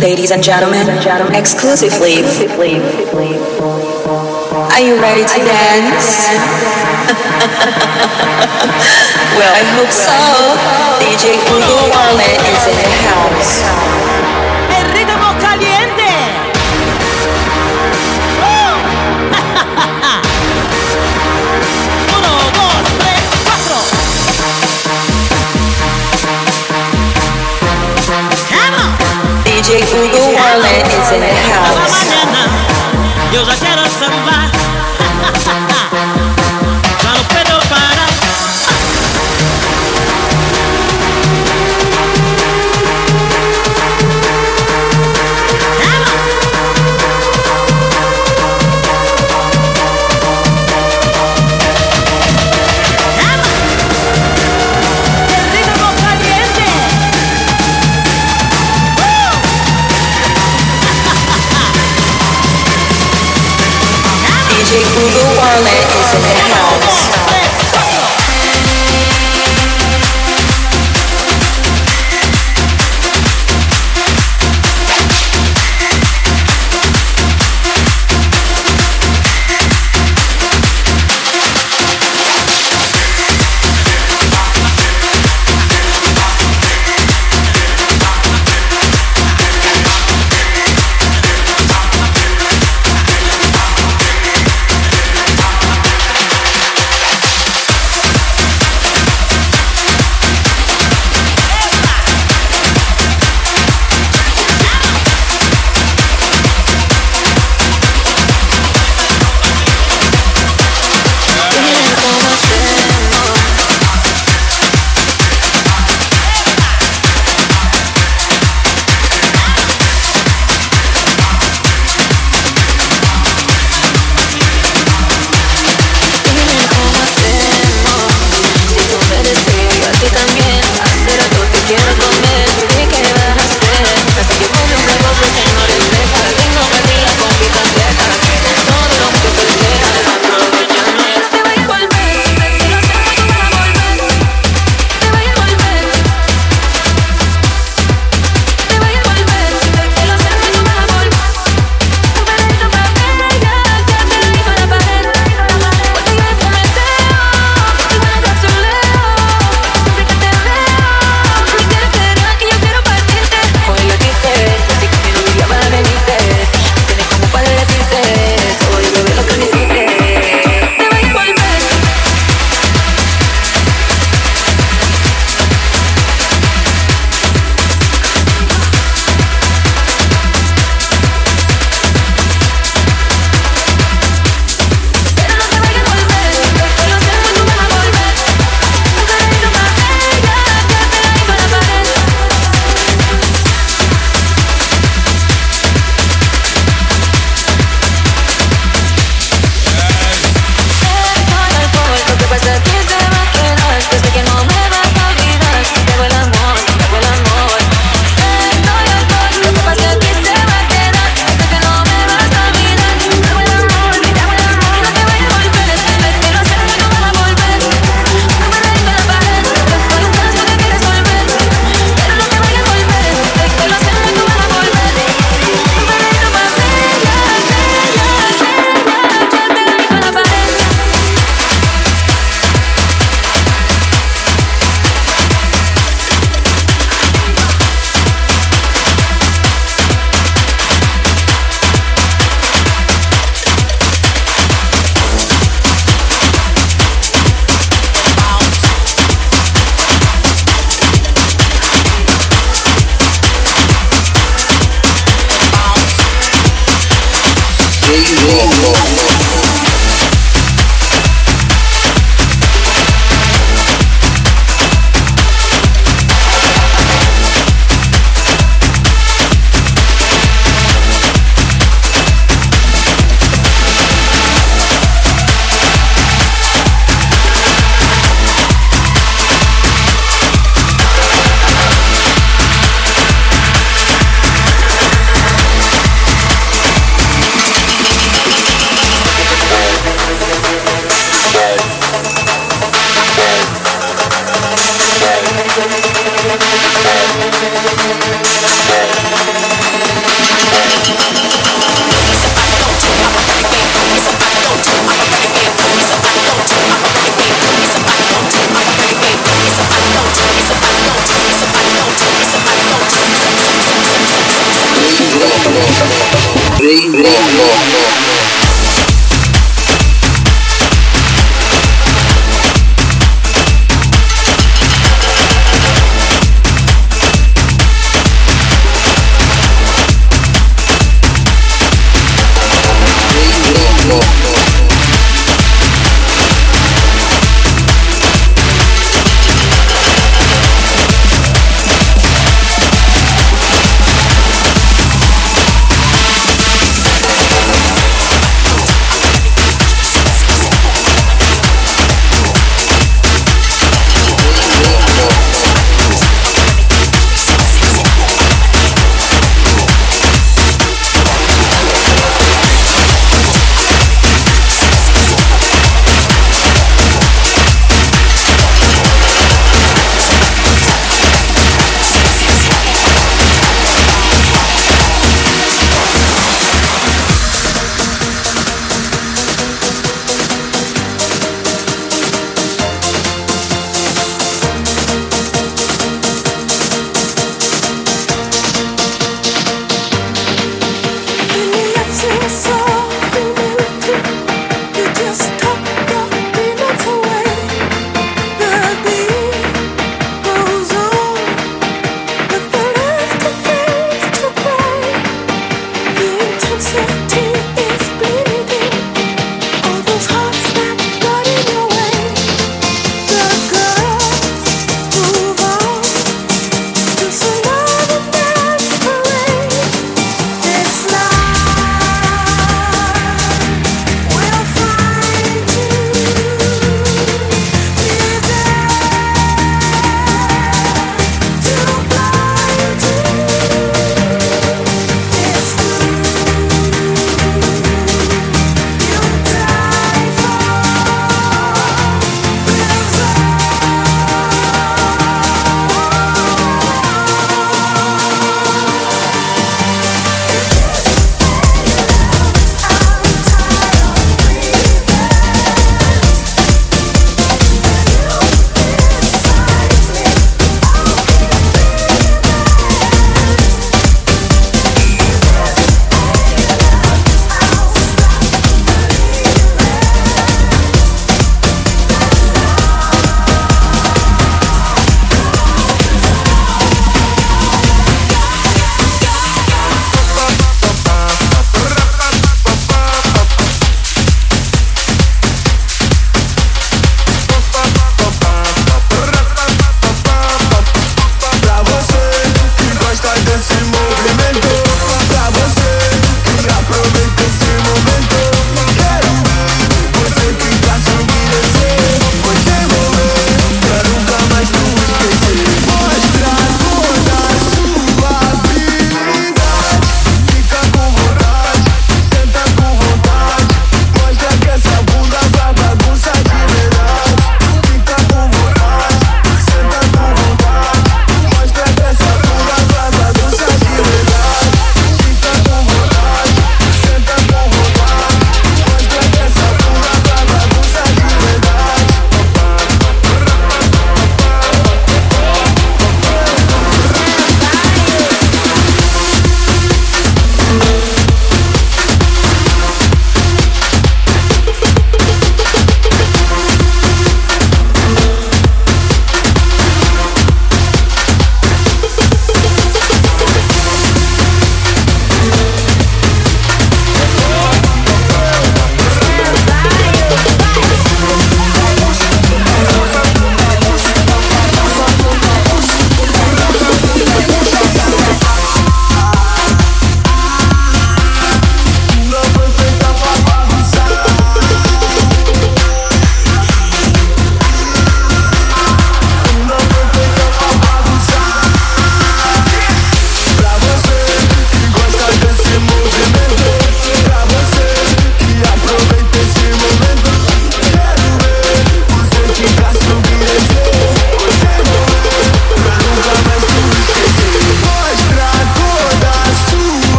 Ladies and gentlemen, exclusively. Are you ready to dance? well, I hope so. DJ Hugo Warllen is in the house. DJ Hugo Warllen is in the house.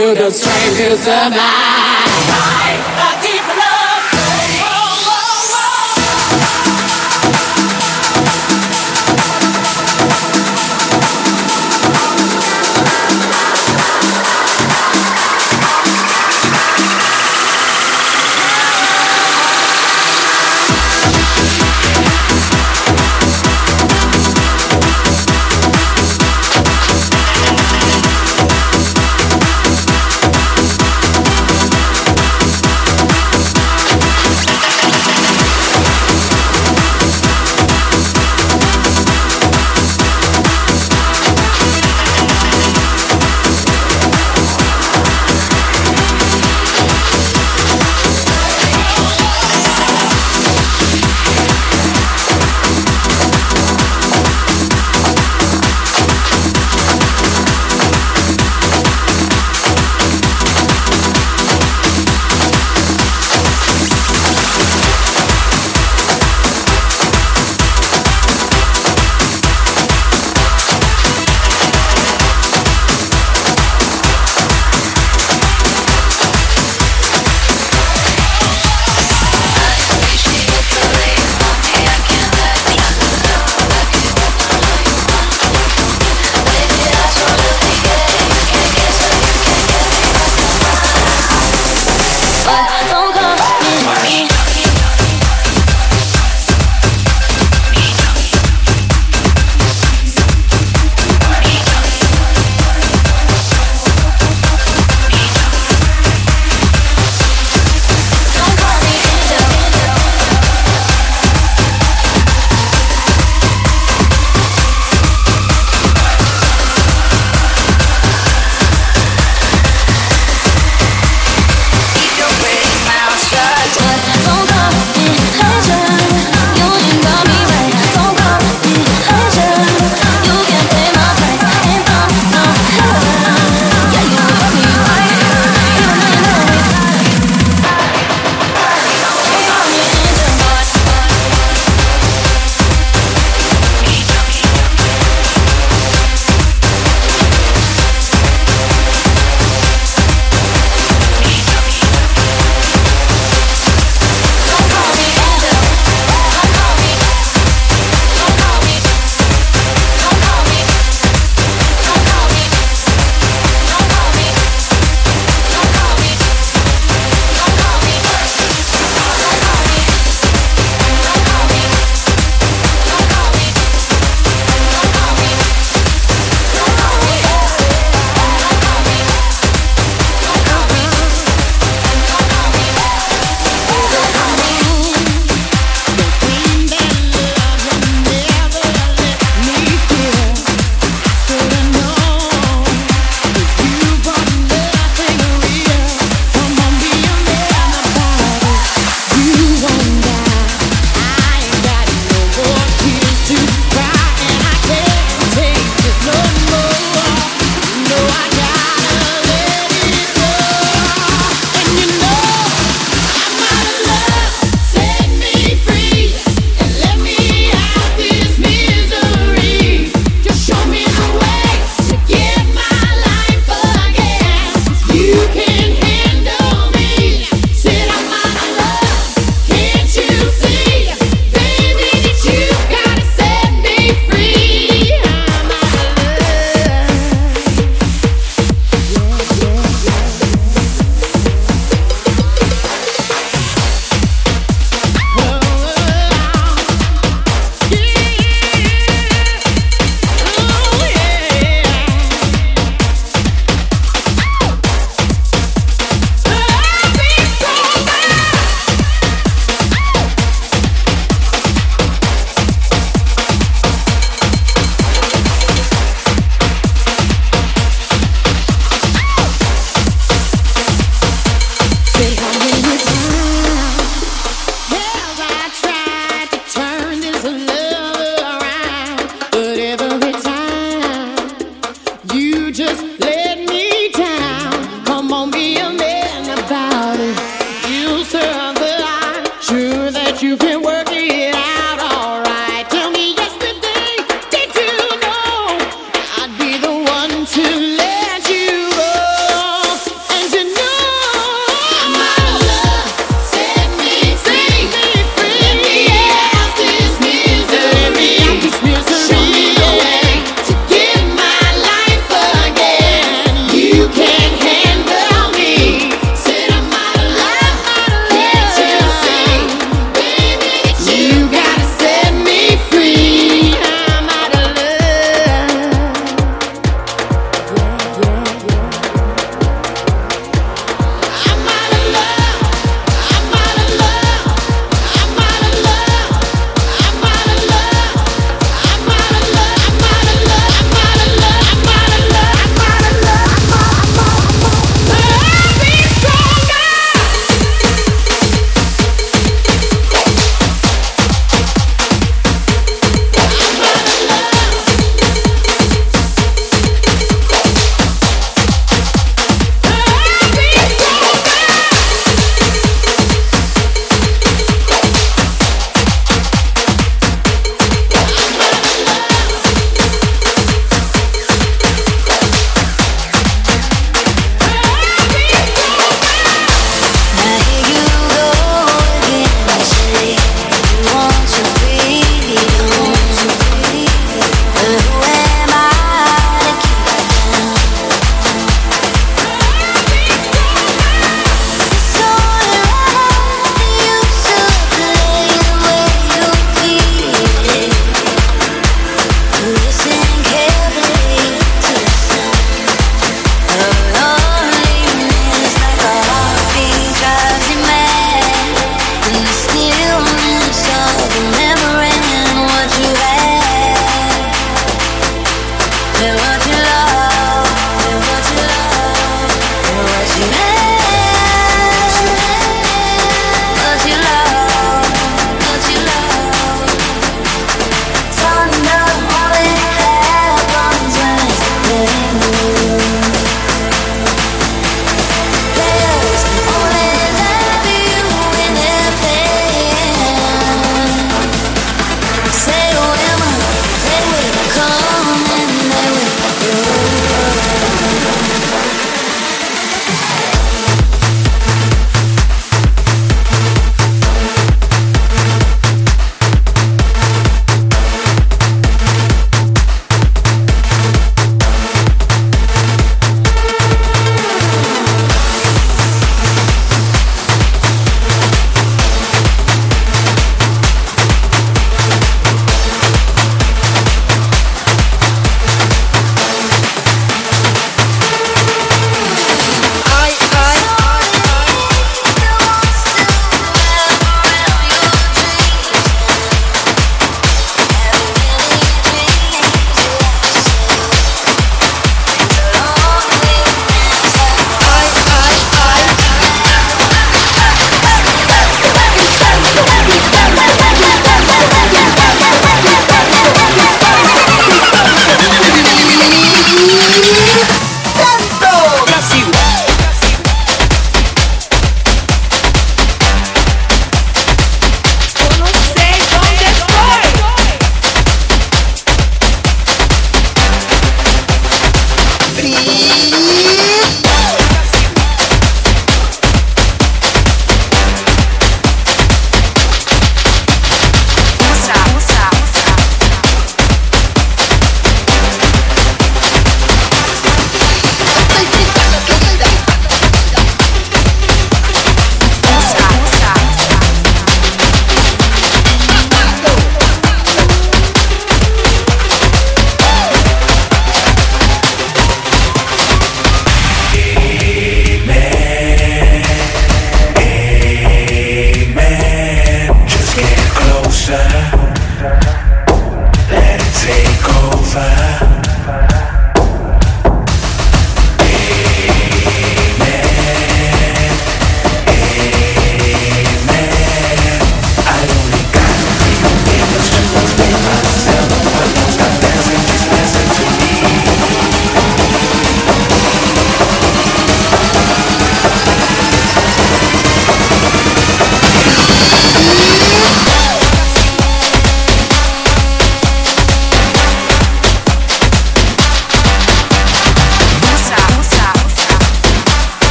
To survive.